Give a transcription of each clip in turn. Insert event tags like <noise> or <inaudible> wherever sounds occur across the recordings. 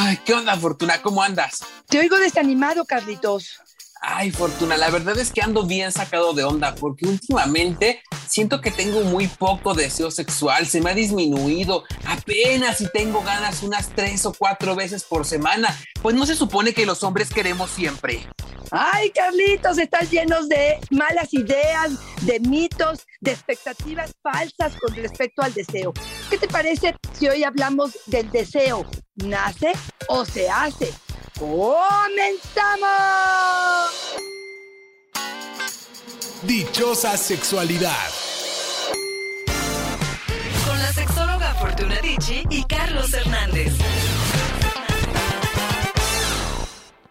Ay, ¿qué onda, Fortuna? ¿Cómo andas? Te oigo desanimado, Carlitos. Ay, Fortuna, la verdad es que ando bien sacado de onda porque últimamente siento que tengo muy poco deseo sexual, se me ha disminuido, apenas si tengo ganas unas tres o cuatro veces por semana, pues no se supone que los hombres queremos siempre. Ay, Carlitos, estás llenos de malas ideas, de mitos, de expectativas falsas con respecto al deseo. ¿Qué te parece si hoy hablamos del deseo? ¿Nace o se hace? ¡Comenzamos! Dichosa sexualidad. Con la sexóloga Fortuna Dicci y Carlos Hernández.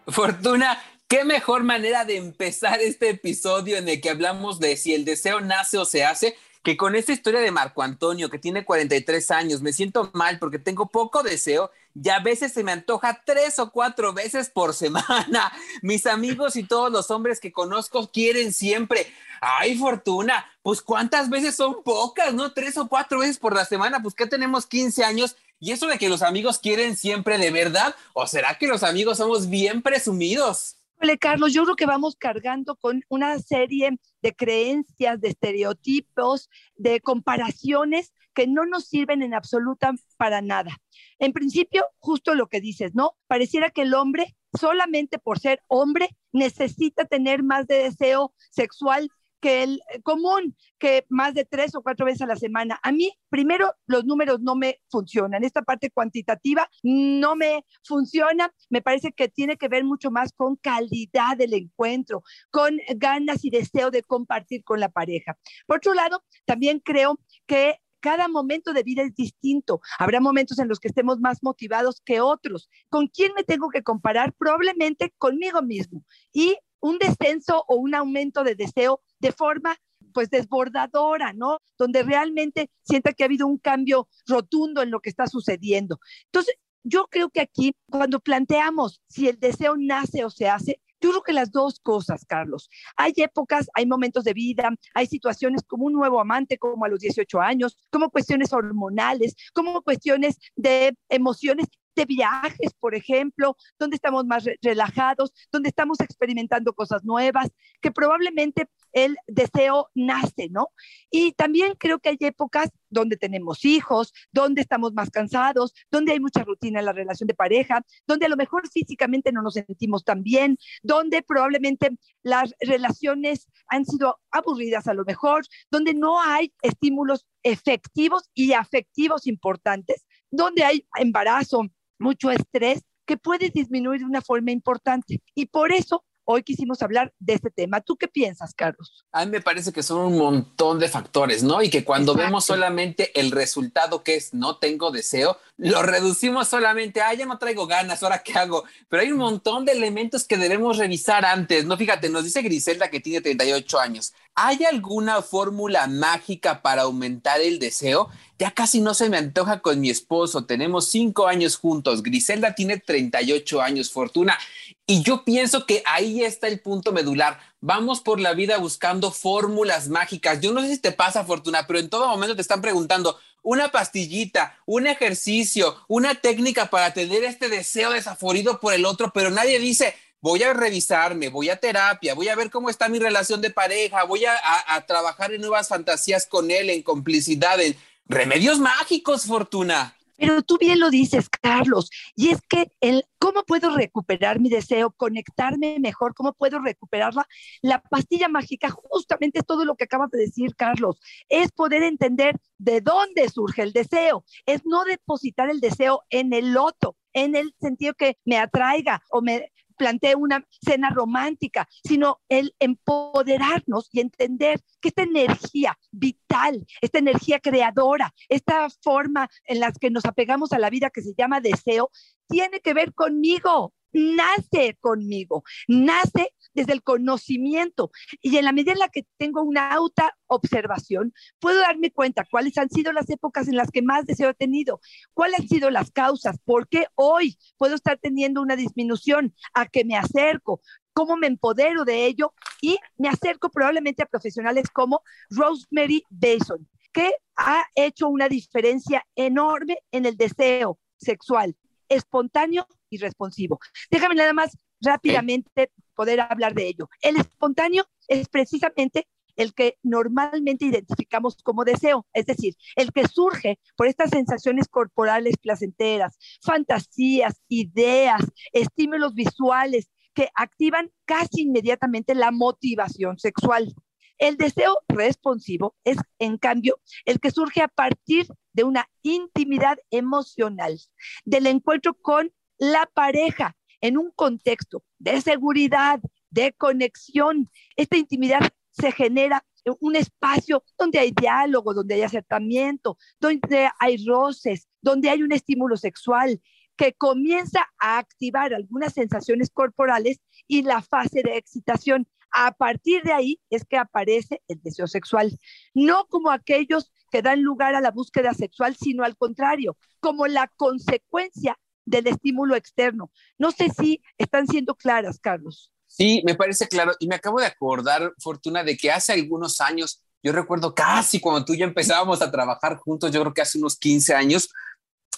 Fortuna, qué mejor manera de empezar este episodio en el que hablamos de si el deseo nace o se hace que con esta historia de Marco Antonio, que tiene 43 años, me siento mal porque tengo poco deseo y a veces se me antoja tres o cuatro veces por semana. <laughs> Mis amigos y todos los hombres que conozco quieren siempre. Ay, Fortuna, pues cuántas veces son pocas, ¿no? Tres o cuatro veces por la semana, pues que tenemos 15 años. Y eso de que los amigos quieren siempre de verdad, ¿o será que los amigos somos bien presumidos? Carlos, yo creo que vamos cargando con una serie de creencias, de estereotipos, de comparaciones que no nos sirven en absoluta para nada. En principio, justo lo que dices, ¿no? Pareciera que el hombre, solamente por ser hombre, necesita tener más de deseo sexual que el común, que más de tres o cuatro veces a la semana. A mí, primero, los números no me funcionan. Esta parte cuantitativa no me funciona. Me parece que tiene que ver mucho más con calidad del encuentro, con ganas y deseo de compartir con la pareja. Por otro lado, también creo que cada momento de vida es distinto. Habrá momentos en los que estemos más motivados que otros. ¿Con quién me tengo que comparar? Probablemente conmigo mismo. Y un descenso o un aumento de deseo de forma pues desbordadora, ¿no? Donde realmente sienta que ha habido un cambio rotundo en lo que está sucediendo. Entonces, yo creo que aquí, cuando planteamos si el deseo nace o se hace, yo creo que las dos cosas, Carlos. Hay épocas, hay momentos de vida, hay situaciones como un nuevo amante, como a los 18 años, como cuestiones hormonales, como cuestiones de emociones de viajes, por ejemplo, donde estamos más relajados, donde estamos experimentando cosas nuevas, que probablemente el deseo nace, ¿no? Y también creo que hay épocas donde tenemos hijos, donde estamos más cansados, donde hay mucha rutina en la relación de pareja, donde a lo mejor físicamente no nos sentimos tan bien, donde probablemente las relaciones han sido aburridas a lo mejor, donde no hay estímulos efectivos y afectivos importantes, donde hay embarazo, mucho estrés que puede disminuir de una forma importante. Y por eso hoy quisimos hablar de este tema. ¿Tú qué piensas, Carlos? A mí me parece que son un montón de factores, ¿no? Y que cuando vemos solamente el resultado que es no tengo deseo, lo reducimos solamente a, ya no traigo ganas, ahora qué hago. Pero hay un montón de elementos que debemos revisar antes, ¿no? Fíjate, nos dice Griselda que tiene 38 años. ¿Hay alguna fórmula mágica para aumentar el deseo? Ya casi no se me antoja con mi esposo. Tenemos cinco años juntos. Griselda tiene 38 años, Fortuna. Y yo pienso que ahí está el punto medular. Vamos por la vida buscando fórmulas mágicas. Yo no sé si te pasa, Fortuna, pero en todo momento te están preguntando una pastillita, un ejercicio, una técnica para tener este deseo desaforido por el otro, pero nadie dice, voy a revisarme, voy a terapia, voy a ver cómo está mi relación de pareja, voy a, a trabajar en nuevas fantasías con él, en complicidad, en remedios mágicos, Fortuna. Pero tú bien lo dices, Carlos, y es que el cómo puedo recuperar mi deseo, conectarme mejor, cómo puedo recuperarla. La pastilla mágica justamente es todo lo que acabas de decir, Carlos, es poder entender de dónde surge el deseo, es no depositar el deseo en el otro, en el sentido que me atraiga o me plantee una cena romántica, sino el empoderarnos y entender que esta energía vital, esta energía creadora, esta forma en la que nos apegamos a la vida que se llama deseo, tiene que ver conmigo, nace conmigo, nace desde el conocimiento. Y en la medida en la que tengo una auto observación, puedo darme cuenta cuáles han sido las épocas en las que más deseo he tenido, cuáles han sido las causas, por qué hoy puedo estar teniendo una disminución, a que me acerco, cómo me empodero de ello y me acerco probablemente a profesionales como Rosemary Bason, que ha hecho una diferencia enorme en el deseo sexual, espontáneo y responsivo. Déjame nada más rápidamente poder hablar de ello. El espontáneo es precisamente el que normalmente identificamos como deseo, es decir, el que surge por estas sensaciones corporales placenteras, fantasías, ideas, estímulos visuales que activan casi inmediatamente la motivación sexual. El deseo responsivo es, en cambio, el que surge a partir de una intimidad emocional, del encuentro con la pareja en un contexto de seguridad, de conexión. Esta intimidad se genera en un espacio donde hay diálogo, donde hay acercamiento, donde hay roces, donde hay un estímulo sexual que comienza a activar algunas sensaciones corporales y la fase de excitación. A partir de ahí es que aparece el deseo sexual, no como aquellos que dan lugar a la búsqueda sexual, sino al contrario, como la consecuencia del estímulo externo. No sé si están siendo claras, Carlos. Sí, me parece claro. Y me acabo de acordar, Fortuna, de que hace algunos años, yo recuerdo casi cuando tú y empezábamos a trabajar juntos, yo creo que hace unos 15 años,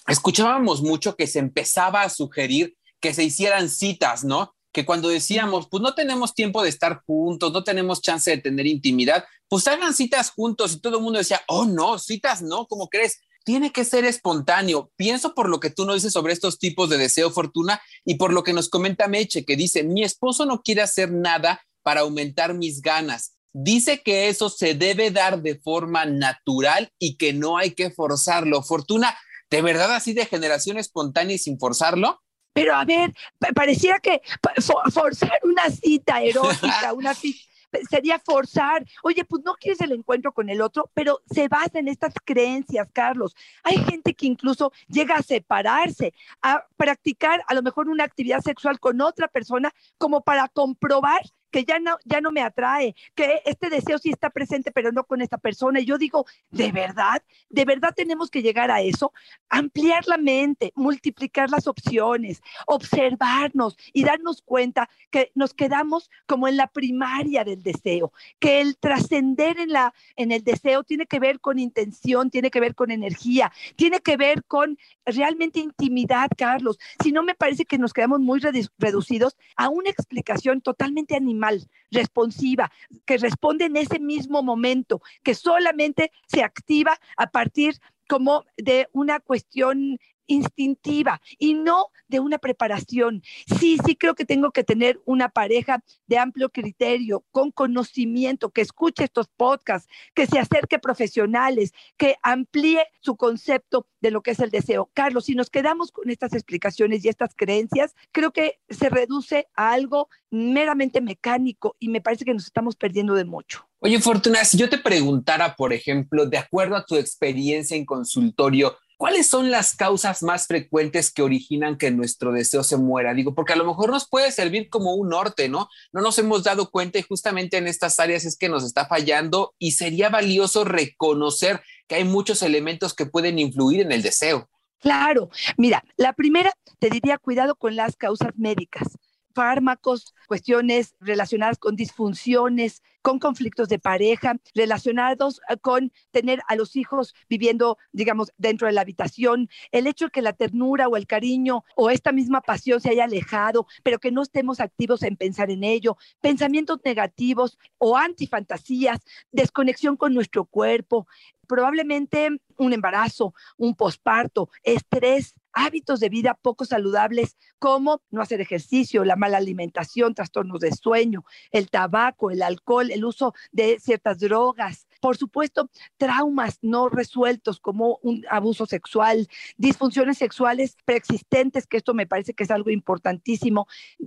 escuchábamos mucho que se empezaba a sugerir que se hicieran citas, ¿no? Que cuando decíamos, pues no tenemos tiempo de estar juntos, no tenemos chance de tener intimidad, pues hagan citas juntos y todo el mundo decía, oh no, citas no, ¿cómo crees? Tiene que ser espontáneo. Pienso por lo que tú nos dices sobre estos tipos de deseo fortuna y por lo que nos comenta Meche, que dice, mi esposo no quiere hacer nada para aumentar mis ganas. Dice que eso se debe dar de forma natural y que no hay que forzarlo. Fortuna, ¿de verdad así de generación espontánea y sin forzarlo? Pero a ver, pareciera que forzar una cita <laughs> erótica, una cita sería forzar, oye, pues no quieres el encuentro con el otro, pero se basa en estas creencias, Carlos. Hay gente que incluso llega a separarse, a practicar a lo mejor una actividad sexual con otra persona como para comprobar que ya no, ya no me atrae, que este deseo sí está presente, pero no con esta persona. Y yo digo, ¿de verdad? ¿De verdad tenemos que llegar a eso? Ampliar la mente, multiplicar las opciones, observarnos y darnos cuenta que nos quedamos como en la primaria del deseo, que el trascender en, en el deseo tiene que ver con intención, tiene que ver con energía, tiene que ver con realmente intimidad, Carlos. Si no, me parece que nos quedamos muy reducidos a una explicación totalmente animal responsiva, que responde en ese mismo momento, que solamente se activa a partir como de una cuestión instintiva y no de una preparación. Sí, sí creo que tengo que tener una pareja de amplio criterio, con conocimiento, que escuche estos podcasts, que se acerque a profesionales, que amplíe su concepto de lo que es el deseo. Carlos, si nos quedamos con estas explicaciones y estas creencias, creo que se reduce a algo meramente mecánico y me parece que nos estamos perdiendo de mucho. Oye, Fortuna, si yo te preguntara, por ejemplo, de acuerdo a tu experiencia en consultorio, ¿cuáles son las causas más frecuentes que originan que nuestro deseo se muera? Digo, porque a lo mejor nos puede servir como un norte, ¿no? No nos hemos dado cuenta y justamente en estas áreas es que nos está fallando y sería valioso reconocer que hay muchos elementos que pueden influir en el deseo. Claro, mira, la primera te diría cuidado con las causas médicas fármacos, cuestiones relacionadas con disfunciones, con conflictos de pareja, relacionados eh, con tener a los hijos viviendo, digamos, dentro de la habitación, el hecho de que la ternura o el cariño o esta misma pasión se haya alejado, pero que no estemos activos en pensar en ello, pensamientos negativos o antifantasías, desconexión con nuestro cuerpo, probablemente un embarazo, un posparto, estrés, hábitos de vida poco saludables como no hacer ejercicio, la mala alimentación, trastornos de sueño, el tabaco, el alcohol, el uso de ciertas drogas, Por supuesto, traumas no resueltos como un abuso sexual, disfunciones sexuales preexistentes, que esto me parece que es algo importantísimo.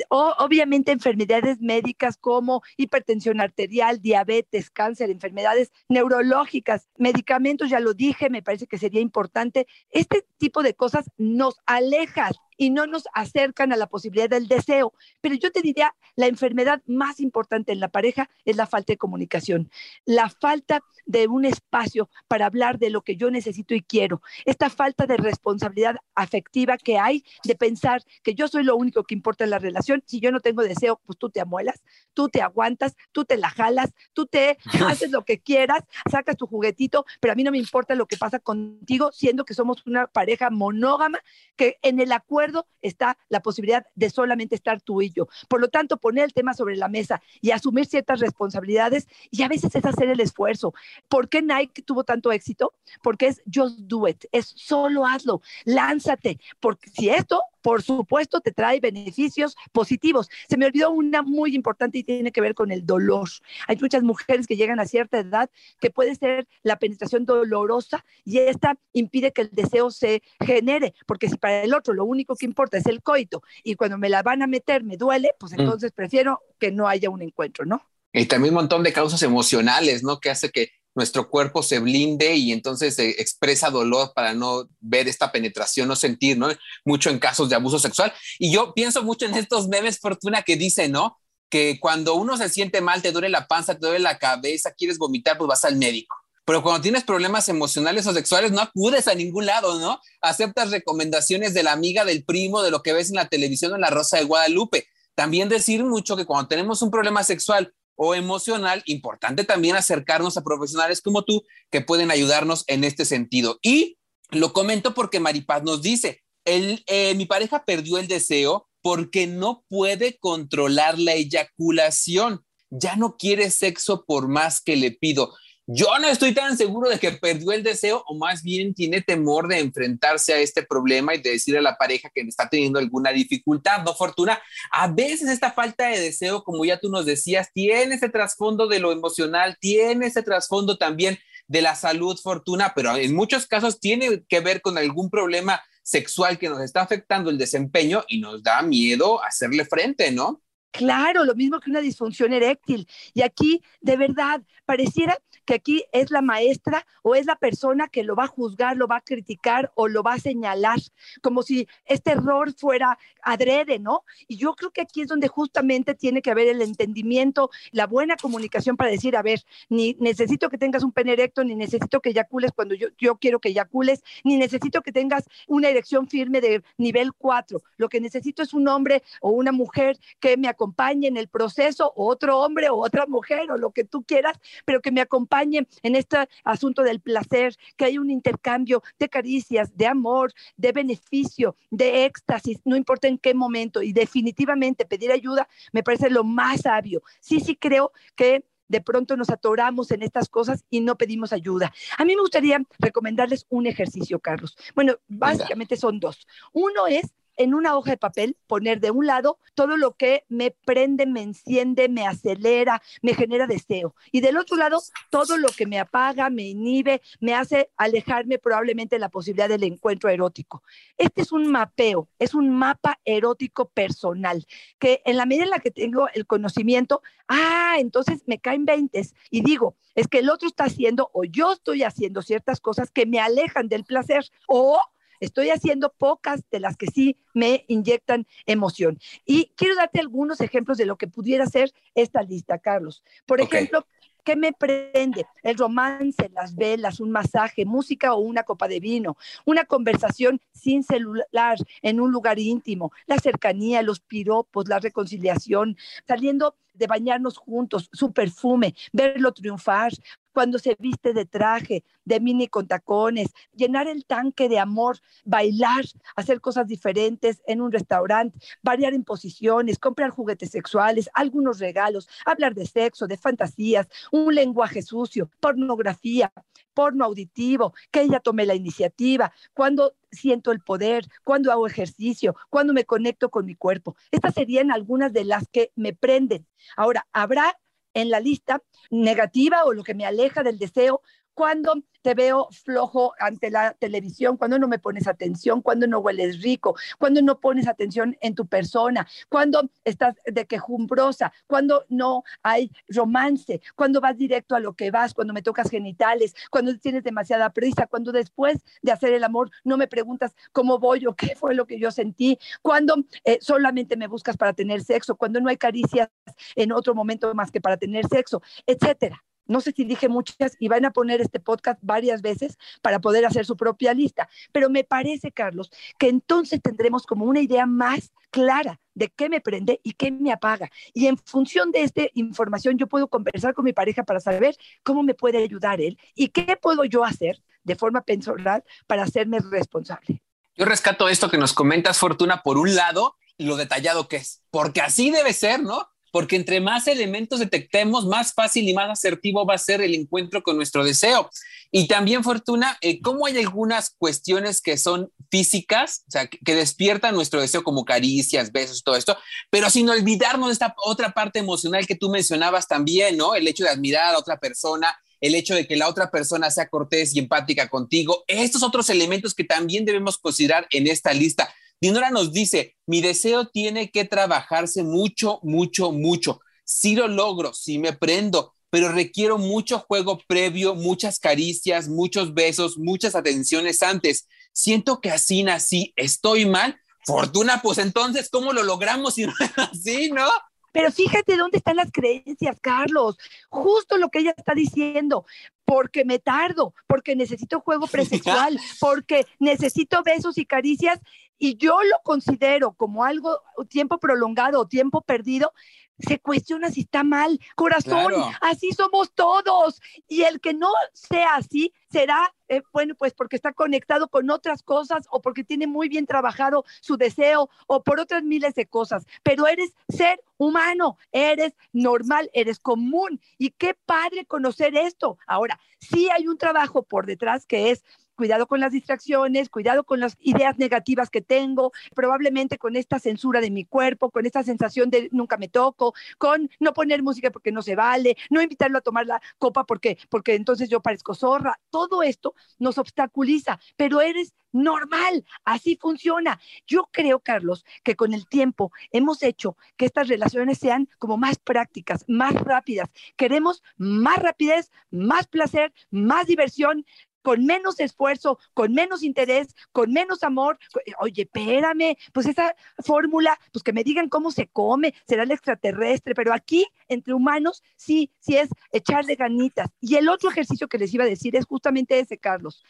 O, obviamente enfermedades médicas como hipertensión arterial, diabetes, cáncer, enfermedades neurológicas, medicamentos, ya lo dije, me parece que sería importante. Este tipo de cosas nos alejan y no nos acercan a la posibilidad del deseo. Pero yo te diría, la enfermedad más importante en la pareja es la falta de comunicación, la falta de un espacio para hablar de lo que yo necesito y quiero, esta falta de responsabilidad afectiva que hay de pensar que yo soy lo único que importa en la relación. Si yo no tengo deseo, pues tú te amuelas, tú te aguantas, tú te la jalas, tú te haces lo que quieras, sacas tu juguetito, pero a mí no me importa lo que pasa contigo, siendo que somos una pareja monógama, que en el acuerdo está la posibilidad de solamente estar tú y yo. Por lo tanto, poner el tema sobre la mesa y asumir ciertas responsabilidades y a veces es hacer el esfuerzo. ¿Por qué Nike tuvo tanto éxito? Porque es just do it, es solo hazlo, lánzate, porque si esto por supuesto, te trae beneficios positivos. Se me olvidó una muy importante y tiene que ver con el dolor. Hay muchas mujeres que llegan a cierta edad que puede ser la penetración dolorosa y esta impide que el deseo se genere, porque si para el otro lo único que importa es el coito y cuando me la van a meter me duele, pues mm. entonces prefiero que no haya un encuentro, ¿no? Y también un montón de causas emocionales, ¿no? Que hace que nuestro cuerpo se blinde y entonces se expresa dolor para no ver esta penetración, no sentir, ¿no? Mucho en casos de abuso sexual. Y yo pienso mucho en estos memes, Fortuna, que dicen, ¿no? Que cuando uno se siente mal, te duele la panza, te duele la cabeza, quieres vomitar, pues vas al médico. Pero cuando tienes problemas emocionales o sexuales, no acudes a ningún lado, ¿no? Aceptas recomendaciones de la amiga, del primo, de lo que ves en la televisión o en la Rosa de Guadalupe. También decir mucho que cuando tenemos un problema sexual o emocional, importante también acercarnos a profesionales como tú que pueden ayudarnos en este sentido. Y lo comento porque Maripaz nos dice, el, eh, mi pareja perdió el deseo porque no puede controlar la eyaculación, ya no quiere sexo por más que le pido. Yo no estoy tan seguro de que perdió el deseo o más bien tiene temor de enfrentarse a este problema y de decirle a la pareja que está teniendo alguna dificultad, ¿no, Fortuna? A veces esta falta de deseo, como ya tú nos decías, tiene ese trasfondo de lo emocional, tiene ese trasfondo también de la salud, Fortuna, pero en muchos casos tiene que ver con algún problema sexual que nos está afectando el desempeño y nos da miedo hacerle frente, ¿no? Claro, lo mismo que una disfunción eréctil. Y aquí, de verdad, pareciera que aquí es la maestra o es la persona que lo va a juzgar, lo va a criticar o lo va a señalar, como si este error fuera adrede, ¿no? Y yo creo que aquí es donde justamente tiene que haber el entendimiento, la buena comunicación para decir, a ver, ni necesito que tengas un pene erecto, ni necesito que eyacules cuando yo, yo quiero que eyacules, ni necesito que tengas una erección firme de nivel 4. Lo que necesito es un hombre o una mujer que me acompañe en el proceso, o otro hombre o otra mujer o lo que tú quieras, pero que me acompañe en este asunto del placer, que hay un intercambio de caricias, de amor, de beneficio, de éxtasis, no importa en qué momento. Y definitivamente pedir ayuda me parece lo más sabio. Sí, sí creo que de pronto nos atoramos en estas cosas y no pedimos ayuda. A mí me gustaría recomendarles un ejercicio, Carlos. Bueno, básicamente son dos. Uno es en una hoja de papel poner de un lado todo lo que me prende, me enciende, me acelera, me genera deseo. Y del otro lado, todo lo que me apaga, me inhibe, me hace alejarme probablemente de la posibilidad del encuentro erótico. Este es un mapeo, es un mapa erótico personal, que en la medida en la que tengo el conocimiento, ah, entonces me caen veintes y digo, es que el otro está haciendo o yo estoy haciendo ciertas cosas que me alejan del placer o Estoy haciendo pocas de las que sí me inyectan emoción. Y quiero darte algunos ejemplos de lo que pudiera ser esta lista, Carlos. Por ejemplo, ¿Qué me prende? El romance, las velas, un masaje, música o una copa de vino, una conversación sin celular en un lugar íntimo, la cercanía, los piropos, la reconciliación, saliendo de bañarnos juntos, su perfume, verlo triunfar, cuando se viste de traje, de mini con tacones, llenar el tanque de amor, bailar, hacer cosas diferentes en un restaurante, variar en posiciones, comprar juguetes sexuales, algunos regalos, hablar de sexo, de fantasías, un lenguaje sucio, pornografía, porno auditivo, que ella tome la iniciativa, cuando siento el poder, cuando hago ejercicio, cuando me conecto con mi cuerpo. Estas serían algunas de las que me prenden. Ahora, habrá en la lista negativa o lo que me aleja del deseo cuando te veo flojo ante la televisión, cuando no me pones atención, cuando no hueles rico, cuando no pones atención en tu persona, cuando estás de quejumbrosa, cuando no hay romance, cuando vas directo a lo que vas, cuando me tocas genitales, cuando tienes demasiada prisa, cuando después de hacer el amor no me preguntas cómo voy o qué fue lo que yo sentí, cuando eh, solamente me buscas para tener sexo, cuando no hay caricias en otro momento más que para tener sexo, etcétera no sé si dije muchas y van a poner este podcast varias veces para poder hacer su propia lista, pero me parece, Carlos, que entonces tendremos como una idea más clara de qué me prende y qué me apaga. Y en función de esta información yo puedo conversar con mi pareja para saber cómo me puede ayudar él y qué puedo yo hacer de forma personal para hacerme responsable. Yo rescato esto que nos comentas, Fortuna, por un lado, lo detallado que es, porque así debe ser, ¿no? Porque entre más elementos detectemos, más fácil y más asertivo va a ser el encuentro con nuestro deseo. Y también, Fortuna, eh, ¿cómo hay algunas cuestiones que son físicas, o sea, que, despiertan nuestro deseo como caricias, besos, todo esto, pero sin olvidarnos de esta otra parte emocional que tú mencionabas también, ¿no? El hecho de admirar a otra persona, el hecho de que la otra persona sea cortés y empática contigo, estos otros elementos que también debemos considerar en esta lista. Dinora nos dice, mi deseo tiene que trabajarse mucho, mucho, mucho. Si lo logro, si me prendo, pero requiero mucho juego previo, muchas caricias, muchos besos, muchas atenciones antes. Siento que así nací, estoy mal. Fortuna, pues entonces, ¿cómo lo logramos si no es así, no? Pero fíjate dónde están las creencias, Carlos. Justo lo que ella está diciendo. Porque me tardo, porque necesito juego <laughs> presexual, porque necesito besos y caricias y yo lo considero como algo, tiempo prolongado o tiempo perdido, se cuestiona si está mal. Corazón, así somos todos. Y el que no sea así será, eh, bueno, pues porque está conectado con otras cosas o porque tiene muy bien trabajado su deseo o por otras miles de cosas. Pero eres ser humano, eres normal, eres común. Y qué padre conocer esto. Ahora, sí hay un trabajo por detrás que es cuidado con las distracciones, cuidado con las ideas negativas que tengo, probablemente con esta censura de mi cuerpo, con esta sensación de nunca me toco, con no poner música porque no se vale, no invitarlo a tomar la copa porque, porque entonces yo parezco zorra. Todo esto nos obstaculiza, pero eres normal, así funciona. Yo creo, Carlos, que con el tiempo hemos hecho que estas relaciones sean como más prácticas, más rápidas. Queremos más rapidez, más placer, más diversión, con menos esfuerzo, con menos interés, con menos amor. Oye, espérame, pues esa fórmula, pues que me digan cómo se come, será el extraterrestre, pero aquí entre humanos sí, sí es echarle ganitas. Y el otro ejercicio que les iba a decir es justamente ese, Carlos.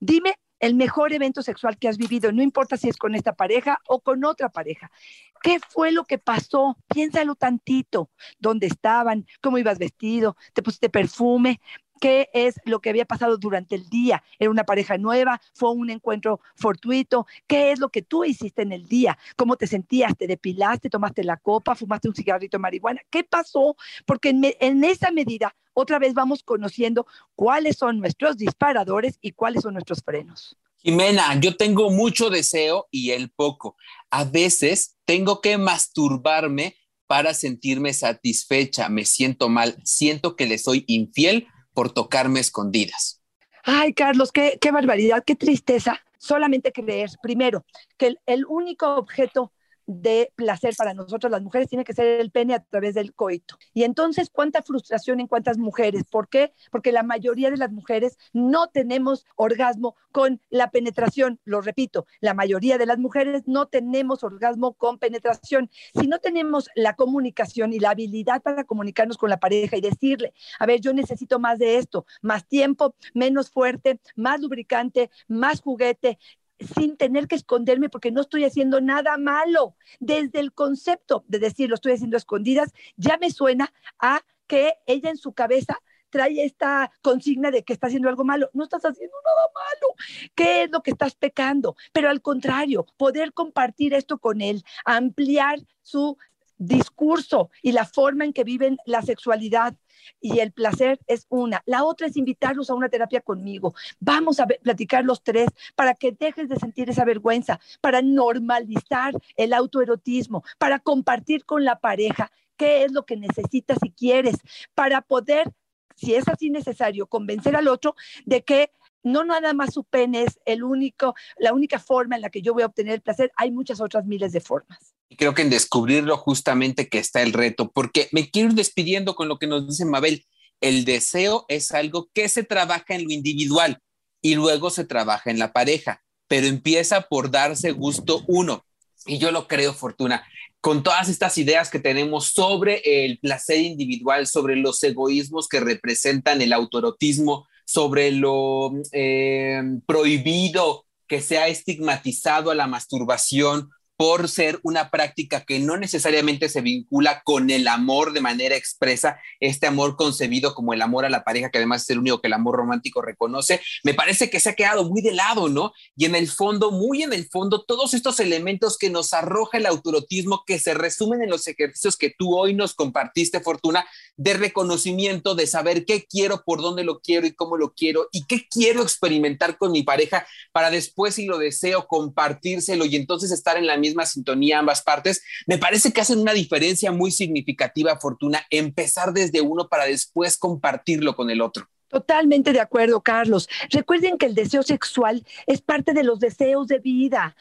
Dime el mejor evento sexual que has vivido, no importa si es con esta pareja o con otra pareja. ¿Qué fue lo que pasó? Piénsalo tantito. ¿Dónde estaban? ¿Cómo ibas vestido? ¿Te pusiste perfume? Qué es lo que había pasado durante el día. Era una pareja nueva, fue un encuentro fortuito, qué es lo que tú hiciste en el día, cómo te sentías, te depilaste, tomaste la copa, fumaste un cigarrito de marihuana, qué pasó, porque en, esa medida otra vez vamos conociendo cuáles son nuestros disparadores y cuáles son nuestros frenos. Jimena, yo tengo mucho deseo y él poco. A veces tengo que masturbarme para sentirme satisfecha, me siento mal, siento que le soy infiel por tocarme escondidas. Ay, Carlos, qué, barbaridad, qué tristeza. Solamente creer, primero, que el único objeto de placer para nosotros las mujeres tiene que ser el pene a través del coito. Y entonces, ¿cuánta frustración en cuántas mujeres? ¿Por qué? Porque la mayoría de las mujeres no tenemos orgasmo con la penetración. Lo repito, la mayoría de las mujeres no tenemos orgasmo con penetración. Si no tenemos la comunicación y la habilidad para comunicarnos con la pareja y decirle, a ver, yo necesito más de esto, más tiempo, menos fuerte, más lubricante, más juguete, sin tener que esconderme porque no estoy haciendo nada malo. Desde el concepto de decir lo estoy haciendo escondidas, ya me suena a que ella en su cabeza trae esta consigna de que está haciendo algo malo. No estás haciendo nada malo. ¿Qué es lo que estás pecando? Pero al contrario, poder compartir esto con él, ampliar su discurso y la forma en que viven la sexualidad y el placer es una. La otra es invitarlos a una terapia conmigo. Vamos a platicar los tres para que dejes de sentir esa vergüenza, para normalizar el autoerotismo, para compartir con la pareja qué es lo que necesitas y quieres para poder, si es así necesario, convencer al otro de que no nada más su pene es el único, la única forma en la que yo voy a obtener el placer, hay muchas otras miles de formas. Y creo que en descubrirlo justamente que está el reto, porque me quiero ir despidiendo con lo que nos dice Mabel. El deseo es algo que se trabaja en lo individual y luego se trabaja en la pareja, pero empieza por darse gusto uno. Y yo lo creo, Fortuna, con todas estas ideas que tenemos sobre el placer individual, sobre los egoísmos que representan el autorotismo, sobre lo eh, prohibido que se ha estigmatizado a la masturbación, por ser una práctica que no necesariamente se vincula con el amor de manera expresa, este amor concebido como el amor a la pareja, que además es el único que el amor romántico reconoce, me parece que se ha quedado muy de lado, ¿no? Y en el fondo, muy en el fondo, todos estos elementos que nos arroja el autorotismo, que se resumen en los ejercicios que tú hoy nos compartiste, Fortuna, de reconocimiento, de saber qué quiero, por dónde lo quiero y cómo lo quiero, y qué quiero experimentar con mi pareja para después, si lo deseo, compartírselo y entonces estar en la misma misma sintonía ambas partes, me parece que hacen una diferencia muy significativa, Fortuna, empezar desde uno para después compartirlo con el otro. Totalmente de acuerdo, Carlos. Recuerden que el deseo sexual es parte de los deseos de vida.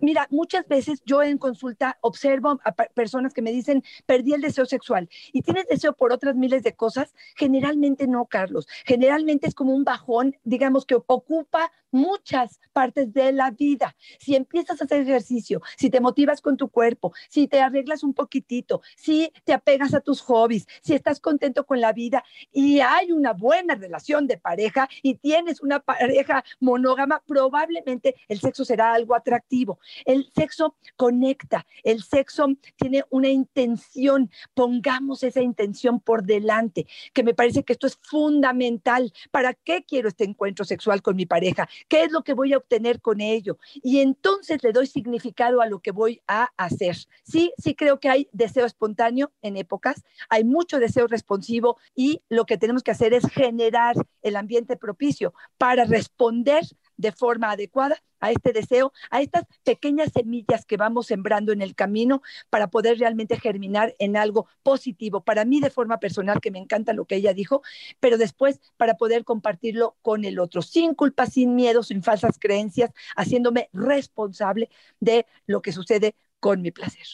mira, muchas veces yo en consulta observo a personas que me dicen, perdí el deseo sexual. ¿Y tienes deseo por otras miles de cosas? Generalmente no, Carlos. Generalmente es como un bajón, digamos, que ocupa muchas partes de la vida. Si empiezas a hacer ejercicio, si te motivas con tu cuerpo, si te arreglas un poquitito, si te apegas a tus hobbies, si estás contento con la vida y hay una buena relación de pareja y tienes una pareja monógama, probablemente el sexo será algo atractivo. El sexo conecta, el sexo tiene una intención, pongamos esa intención por delante, que me parece que esto es fundamental. ¿Para qué quiero este encuentro sexual con mi pareja? ¿Qué es lo que voy a obtener con ello? Y entonces le doy significado a lo que voy a hacer. Sí, sí creo que hay deseo espontáneo en épocas, hay mucho deseo responsivo y lo que tenemos que hacer es generar el ambiente propicio para responder de forma adecuada a este deseo, a estas pequeñas semillas que vamos sembrando en el camino para poder realmente germinar en algo positivo. Para mí de forma personal, que me encanta lo que ella dijo, pero después para poder compartirlo con el otro, sin culpa, sin miedo, sin falsas creencias, haciéndome responsable de lo que sucede con mi placer.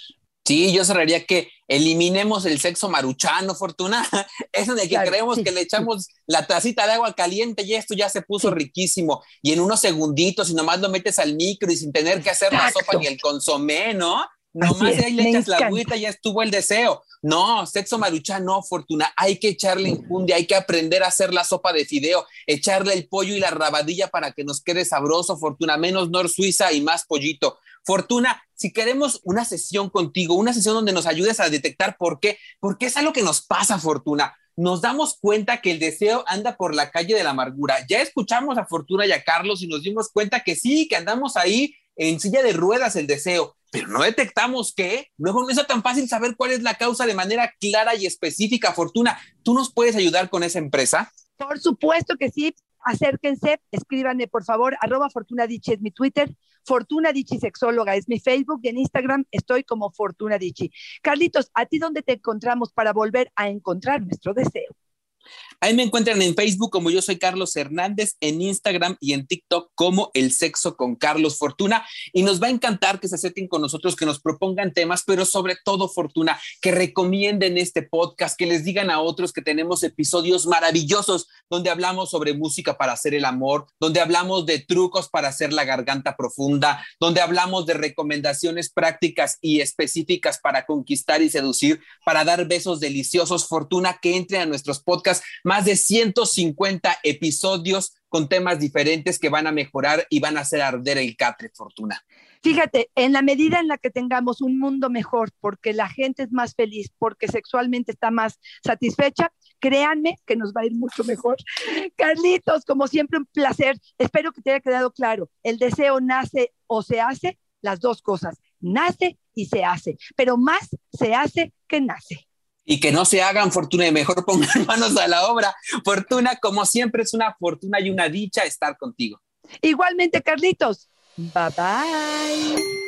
Sí, yo cerraría que eliminemos el sexo maruchano, Fortuna. <laughs> Eso de que creemos que le echamos la tacita de agua caliente y esto ya se puso riquísimo. Y en unos segunditos, y nomás lo metes al micro y sin tener que hacer la sopa ni el consomé, ¿no? Nomás ahí le echas la agüita ya estuvo el deseo. No, sexo maruchano, no, Fortuna. Hay que echarle enjundia, hay que aprender a hacer la sopa de fideo, echarle el pollo y la rabadilla para que nos quede sabroso, Fortuna. Menos Nor Suiza y más pollito. Fortuna, si queremos una sesión contigo, una sesión donde nos ayudes a detectar por qué, porque es algo que nos pasa, Fortuna. Nos damos cuenta que el deseo anda por la calle de la amargura. Ya escuchamos a Fortuna y a Carlos y nos dimos cuenta que sí, que andamos ahí en silla de ruedas el deseo, pero no detectamos qué. Luego no es tan fácil saber cuál es la causa de manera clara y específica. Fortuna, ¿tú nos puedes ayudar con esa empresa? Por supuesto que sí acérquense, escríbanme por favor, arroba Fortuna Dichi es mi Twitter, Fortuna Dichi Sexóloga es mi Facebook y en Instagram estoy como Fortuna Dichi. Carlitos, ¿a ti dónde te encontramos para volver a encontrar nuestro deseo? Ahí me encuentran en Facebook como yo soy Carlos Hernández, en Instagram y en TikTok como El Sexo con Carlos Fortuna. Y nos va a encantar que se acerquen con nosotros, que nos propongan temas, pero sobre todo Fortuna, que recomienden este podcast, que les digan a otros que tenemos episodios maravillosos donde hablamos sobre música para hacer el amor, donde hablamos de trucos para hacer la garganta profunda, donde hablamos de recomendaciones prácticas y específicas para conquistar y seducir, para dar besos deliciosos. Fortuna, que entre a nuestros podcasts más de 150 episodios con temas diferentes que van a mejorar y van a hacer arder el catre, Fortuna. Fíjate, en la medida en la que tengamos un mundo mejor, porque la gente es más feliz, porque sexualmente está más satisfecha, créanme que nos va a ir mucho mejor. <laughs> Carlitos, como siempre, un placer. Espero que te haya quedado claro. El deseo nace o se hace, las dos cosas. Nace y se hace, pero más se hace que nace y que no se hagan fortuna y mejor <laughs> pongan manos a la obra. Fortuna, como siempre, es una fortuna y una dicha estar contigo. Igualmente, Carlitos. Bye bye.